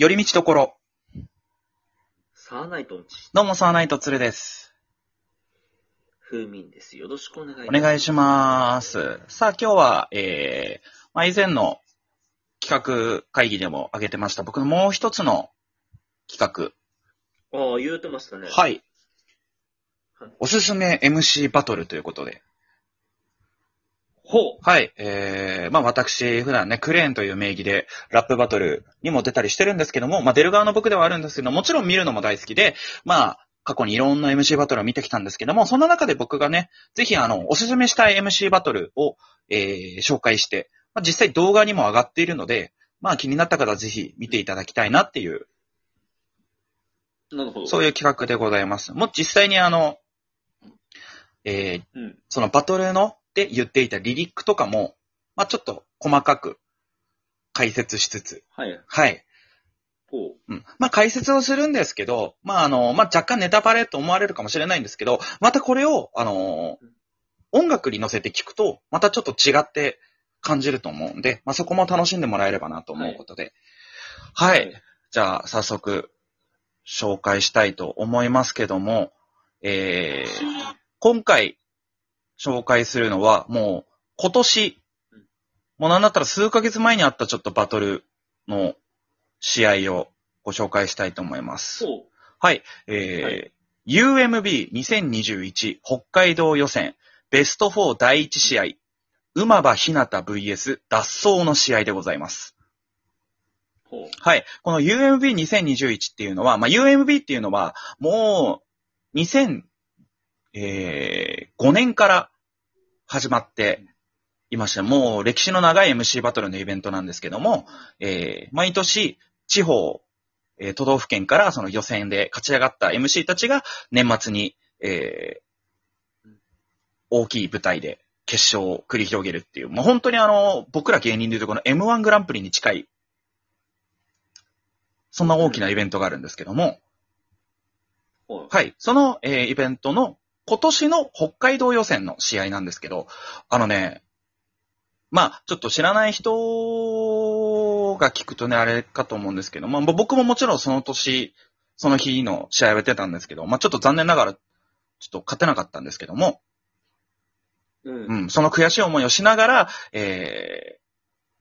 寄り道ところ。サーナイトンチ、どうも、サーナイトツルです。風民です。よろしくお願いしお願いします。さあ、今日は、えー、まあ、以前の企画会議でも挙げてました、僕のもう一つの企ああ、言うてましたね。画。はいはい。おすすめ MC バトルということで。ほう。はい。えー、まあ私、普段ね、クレーンという名義で、ラップバトルにも出たりしてるんですけども、まあ出る側の僕ではあるんですけど、もちろん見るのも大好きで、まあ、過去にいろんな MC バトルを見てきたんですけども、そんな中で僕がね、ぜひあの、おすすめしたい MC バトルを、えー、紹介して、まあ、実際動画にも上がっているので、まあ気になった方はぜひ見ていただきたいなっていう、なるほど。そういう企画でございます。もう実際にあの、えー、うん。そのバトルので言っていたリリックとかも、まあちょっと細かく解説しつつ、はい。はい。ほう。うん。まあ解説をするんですけど、まああの、まあ若干ネタバレと思われるかもしれないんですけど、またこれを、あの、音楽に乗せて聞くと、またちょっと違って感じると思うんで、まあそこも楽しんでもらえればなと思うことで。はい。じゃあ早速紹介したいと思いますけども、えー、今回紹介するのはもう今年うん、もうなんだったら数ヶ月前にあったちょっとバトルの試合をご紹介したいと思います。はい。えー UMB2021 北海道予選ベスト4第1試合、馬場ひなた VS 脱走の試合でございます。はい。この UMB2021 っていうのは、まあ、UMB っていうのは、もう、2005年から始まっていました。もう歴史の長い MC バトルのイベントなんですけども、えー毎年、地方、えー都道府県からその予選で勝ち上がった MC たちが年末に、えー大きい舞台で決勝を繰り広げるっていう、もう本当にあの、僕ら芸人でいうとこの M1 グランプリに近いそんな大きなイベントがあるんですけども。はい。その、えーイベントの今年の北海道予選の試合なんですけど、あのね、まあ、ちょっと知らない人が聞くとね、あれかと思うんですけど、まあ、僕ももちろんその年、その日の試合をやってたんですけど、まあ、ちょっと残念ながら、ちょっと勝てなかったんですけども、うん。うん、その悔しい思いをしながら、え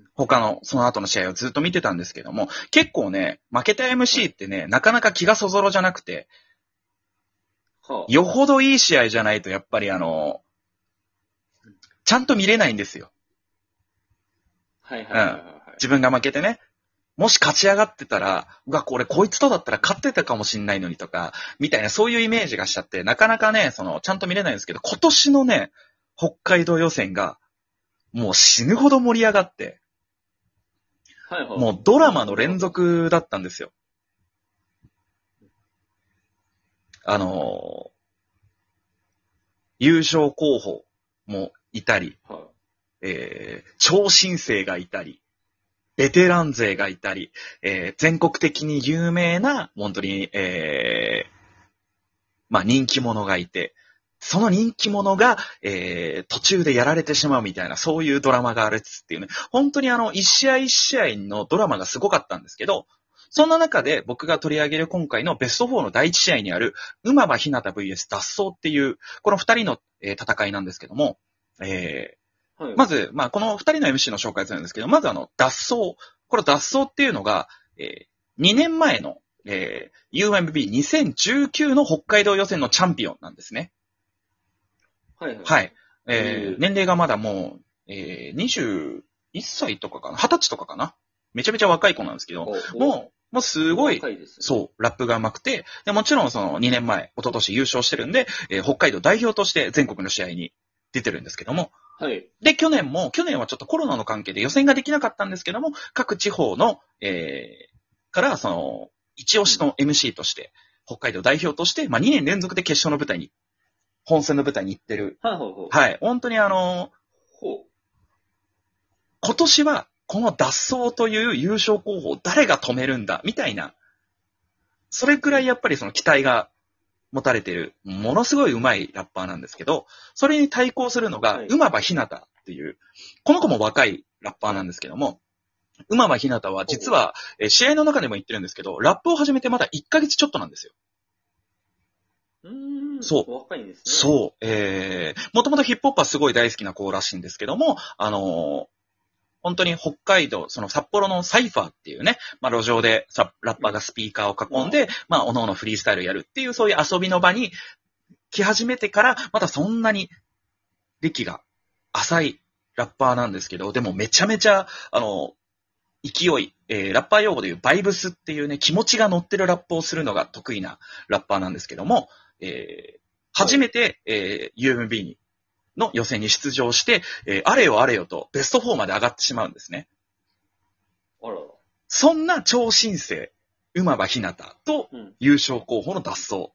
ー、他の、その後の試合をずっと見てたんですけども、結構ね、負けた MC ってね、なかなか気がそぞろじゃなくて、はあ。よほどいい試合じゃないと、やっぱりあの、ちゃんと見れないんですよ。はいはいはいはい。自分が負けてね。もし勝ち上がってたら、うわ、これこいつとだったら勝ってたかもしんないのにとか、みたいなそういうイメージがしちゃって、なかなかね、その、ちゃんと見れないんですけど、今年のね、北海道予選が、もう死ぬほど盛り上がって、はいはい。もうドラマの連。続だったんですよ。あのー優勝候補もいたり、はえー超新星がいたり、ベテラン勢がいたり、えー全国的に有名な、本当に、えーまあ人気者がいて、その人気者が、えー途中でやられてしまうみたいな、そういうドラマがあるっつっていうね。本当にあの、一試合一試合のドラマがすごかったんですけど、そんな中で僕が取り上げる今回のベスト4の第一試合にある、馬場ひなた VS 脱走っていう、この二人の、えー戦いなんですけども、えーい。はい。まず、まあ、この二人の MC の紹介するんですけど、まずあの、脱走。これ脱走っていうのが、えー2年前の、えー UMB2019 の北海道予選のチャンピオンなんですね。はいはい。はい。えーうん年齢がまだもう、えー21歳とかかな ?20 歳とかかな？めちゃめちゃ若い子なんですけど、もう、もうすごい、若いね。そう、ラップが上手くて、で、もちろんその2年前、一昨年優勝してるんで、えー北海道代表として全国の試合に出てるんですけども、はい。で、去年も、去年はちょっとコロナの関係で予選ができなかったんですけども、各地方の、えー、から、その、一押しの MC として、北海道代表として、まあ、2年連続で決勝の舞台に、本戦の舞台に行ってる。はいはいはい。はい。本当にあの、ほ今年は、この脱走という優勝候補を誰が止めるんだ、みたいな、それくらいやっぱりその期待が持たれてる、ものすごい上手いラッパーなんですけど、それに対抗するのがはい、馬場ひなたっていう、この子も若いラッパーなんですけども、馬場ひなたは実は、えー試合の中でも言ってるんですけど、ラップを始めてまだ1ヶ月ちょっとなんですよ。うーん。そう若いんですね。そう。えー、もともとヒップホップはすごい大好きな子らしいんですけども、あのー本当に北海道、その札幌のサイファーっていうね、まあ路上でさラッパーがスピーカーを囲んで、まあ各々フリースタイルやるっていうそういう遊びの場に来始めてから、まだそんなに歴が浅いラッパーなんですけど、でもめちゃめちゃ、あの、勢い、えーラッパー用語でいうバイブスっていうね、気持ちが乗ってるラップをするのが得意なラッパーなんですけども、えー初めて、えー UMB にの予選に出場して、えーあれよあれよとベスト4まで上がってしまうんですね。あらら。そんな超新星、馬場ひなたとうん。優勝候補の脱走。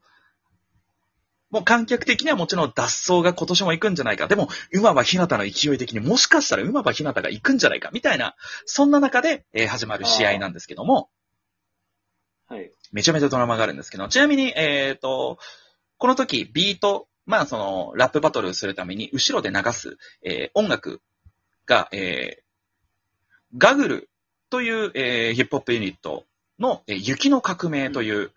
もう観客的にはもちろん脱走が今年も行くんじゃないか。でも、馬場ひなたの勢い的にもしかしたら馬場ひなたが行くんじゃないか、みたいな、そんな中で、えー始まる試合なんですけども、はい。めちゃめちゃドラマがあるんですけど、ちなみに、えっ、と、この時、ビート、まあ、その、ラップバトルするために、後ろで流す、えー音楽が、えーガグルという、えーヒップホップユニットの、えー雪の革命という、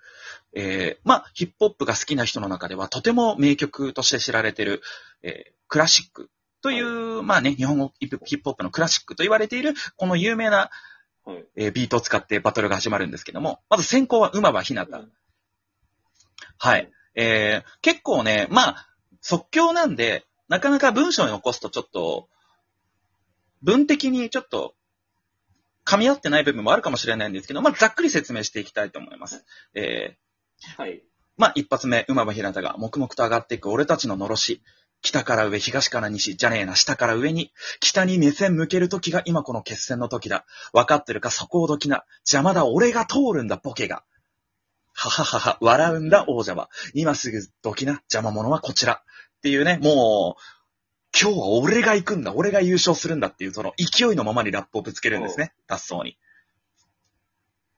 えーまあ、ヒップホップが好きな人の中では、とても名曲として知られている、えークラシックという、まあね、日本語ヒップヒップホップのクラシックと言われている、この有名な、はい。えービートを使ってバトルが始まるんですけども、まず先行は馬場ひなた。はい。えー、結構ね、まあ、即興なんで、なかなか文章に起こすとちょっと、文的にちょっと、噛み合ってない部分もあるかもしれないんですけど、まあ、ざっくり説明していきたいと思います。えー、はい。まあ、一発目、馬場ひなたが黙々と上がっていく俺たちののろし。北から上、東から西、じゃねえな、下から上に。北に目線向ける時が今この決戦の時だ。分かってるか、そこをどきな。邪魔だ、俺が通るんだ、ボケが。はははは、笑うんだ、王者は。今すぐどきな、邪魔者はこちら。っていうね、もう、今日は俺が行くんだ、俺が優勝するんだっていう、その勢いのままにラップをぶつけるんですね、脱走に。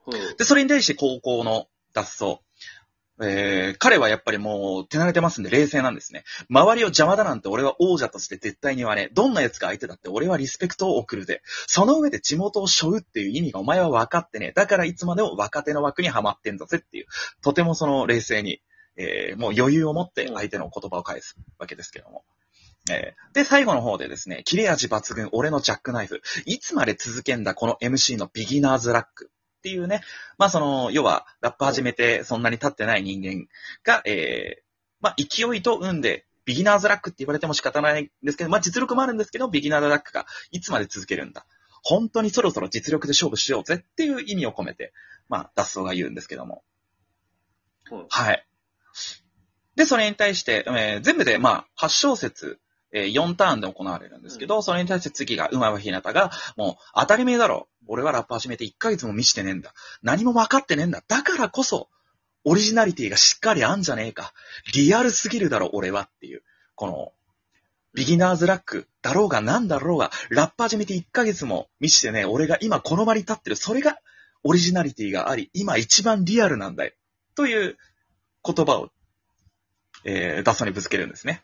はい。で、それに対して高校の脱走。えー、彼はやっぱりもう手慣れてますんで冷静なんですね。周りを邪魔だなんて俺は王者として絶対に言わねえ。どんな奴が相手だって俺はリスペクトを送るぜ。その上で地元を背負うっていう意味がお前は分かってねえ。だからいつまでも若手の枠にはまってんだぜっていう。とてもその冷静に、えー、もう余裕を持って相手の言葉を返すわけですけども。えーで、最後の方でですね、切れ味抜群、俺のジャックナイフ。いつまで続けんだ、この MC のビギナーズラック。っていうね、まあその、要は、ラップ始めてそんなに経ってない人間が、えー、まあ勢いと運で、ビギナーズラックって言われても仕方ないんですけど、まあ実力もあるんですけど、ビギナーズラックがいつまで続けるんだ。本当にそろそろ実力で勝負しようぜっていう意味を込めて、まあ脱走が言うんですけども。はい。はい。で、それに対して、えー全部で、まあ、8小節、えー4ターンで行われるんですけど、それに対して次が、馬場ひなたが、もう、当たり前だろ。俺はラップ始めて1ヶ月も見してねえんだ。何も分かってねえんだ。だからこそ、オリジナリティがしっかりあんじゃねえか。リアルすぎるだろ、俺はっていう。この、ビギナーズラックだろうが何だろうが、ラップ始めて1ヶ月も見してね、俺が今この場に立ってる。それがオリジナリティがあり、今一番リアルなんだよ。という言葉を、えー、ダッソにぶつけるんですね。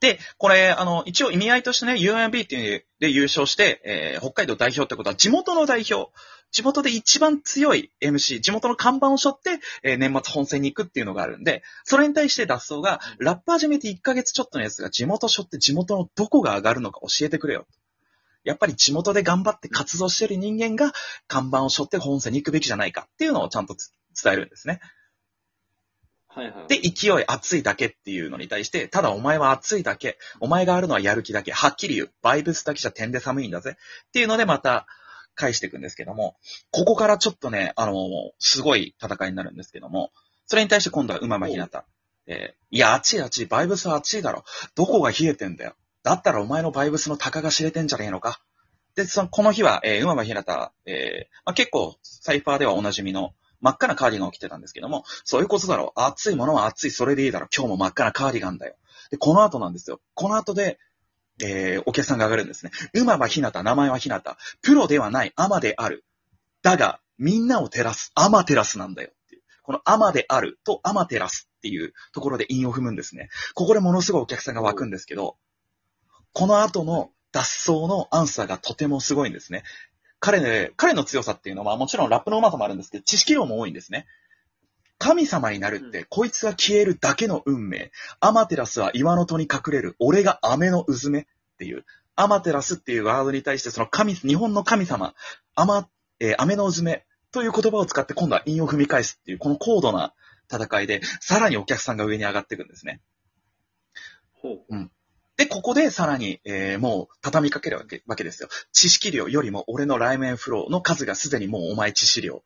で、これ、あの、一応意味合いとしてね、UMB っていうで優勝して、えー北海道代表ってことは地元の代表、地元で一番強い MC、地元の看板を背負って、えー年末本戦に行くっていうのがあるんで、それに対して脱走が、ラップ始めて1ヶ月ちょっとのやつが地元背負って地元のどこが上がるのか教えてくれよ。やっぱり地元で頑張って活動してる人間が看板を背負って本戦に行くべきじゃないかっていうのをちゃんと伝えるんですね。はいはい。で、勢い熱いだけっていうのに対して、ただお前は熱いだけ、お前があるのはやる気だけ、はっきり言う、バイブスだけじゃ点で寒いんだぜ。っていうのでまた返していくんですけども、ここからちょっとね、あのすごい戦いになるんですけども、それに対して今度は馬間ひなた。えーいや、熱い熱い、バイブスは熱いだろ。どこが冷えてんだよ。だったらお前のバイブスの高が知れてんじゃねえのか。で、その、この日は、えー、馬間ひなた、えーまあ、結構、サイファーではおなじみの、真っ赤なカーディガンを着てたんですけども、そういうことだろう。熱いものは熱い、それでいいだろう。今日も真っ赤なカーディガンだよ。で、この後なんですよ。この後で、えー、お客さんが上がるんですね。馬はひなた、名前はひなた。プロではない、アマである。だが、みんなを照らす、アマテラスなんだよっていう。このアマであるとアマテラスっていうところで韻を踏むんですね。ここでものすごいお客さんが湧くんですけど、この後の脱走のアンサーがとてもすごいんですね。彼ね、彼の強さっていうのは、もちろんラップのうまさもあるんですけど、知識量も多いんですね。神様になるって、うんこいつが消えるだけの運命。アマテラスは岩の戸に隠れる。俺が雨のうずめっていう。アマテラスっていうワードに対して、その神、日本の神様、アマ、えー、雨のうずめという言葉を使って今度は韻を踏み返すっていう、この高度な戦いで、さらにお客さんが上に上がっていくんですね。ほう。で、ここでさらに、えーもう畳みかけるわけわけですよ。知識量よりも俺のライメンフローの数がすでにもうお前知識量。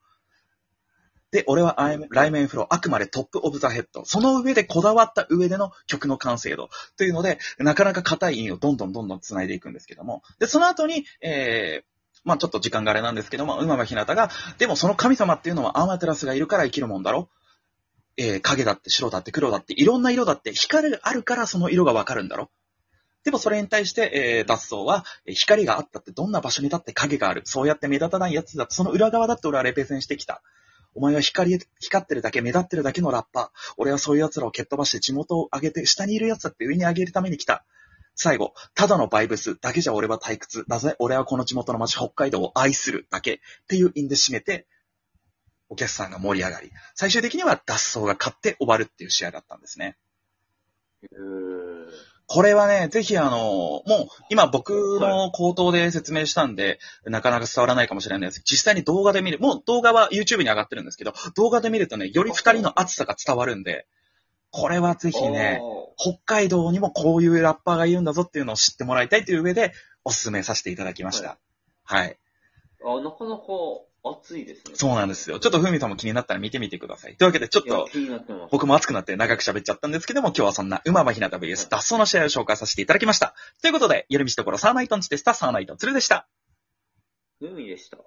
で、俺はアイメンライメンフロー、あくまでトップオブザヘッド。その上でこだわった上での曲の完成度。というので、なかなか硬い韻をどんどんどんどん繋いでいくんですけども。で、その後に、えーまあちょっと時間があれなんですけども、馬場ひなたが、でもその神様っていうのはアマテラスがいるから生きるもんだろえー影だって白だって黒だっていろんな色だって光があるからその色がわかるんだろでもそれに対して、えー、脱走は、光があったってどんな場所にだって影がある。そうやって目立たないやつだって、その裏側だって俺はレペゼンしてきた。お前は光、光ってるだけ、目立ってるだけのラッパー。俺はそういう奴らを蹴っ飛ばして地元を上げて、下にいる奴だって上に上げるために来た。最後、ただのバイブスだけじゃ俺は退屈。なぜ？俺はこの地元の町北海道を愛するだけっていう因で締めて、お客さんが盛り上がり、最終的には脱走が勝って終わるっていう試合だったんですね。へーこれはね、ぜひあの、もう今僕の口頭で説明したんで、なかなか伝わらないかもしれないです。実際に動画で見る、もう動画は YouTube に上がってるんですけど、動画で見るとね、より二人の熱さが伝わるんで、これはぜひね、北海道にもこういうラッパーがいるんだぞっていうのを知ってもらいたいという上で、お勧めさせていただきました。はい。あーあ、なかなか熱いですね。そうなんですよ。ちょっとふみさんも気になったら見てみてください。というわけで、ちょっと、いや気になってます。僕も熱くなって長く喋っちゃったんですけども、今日はそんな馬場ひなた VS 脱走の試合を紹介させていただきました。ということで、夜道ところサーナイトンチでした。サーナイトンツルでした。海でした。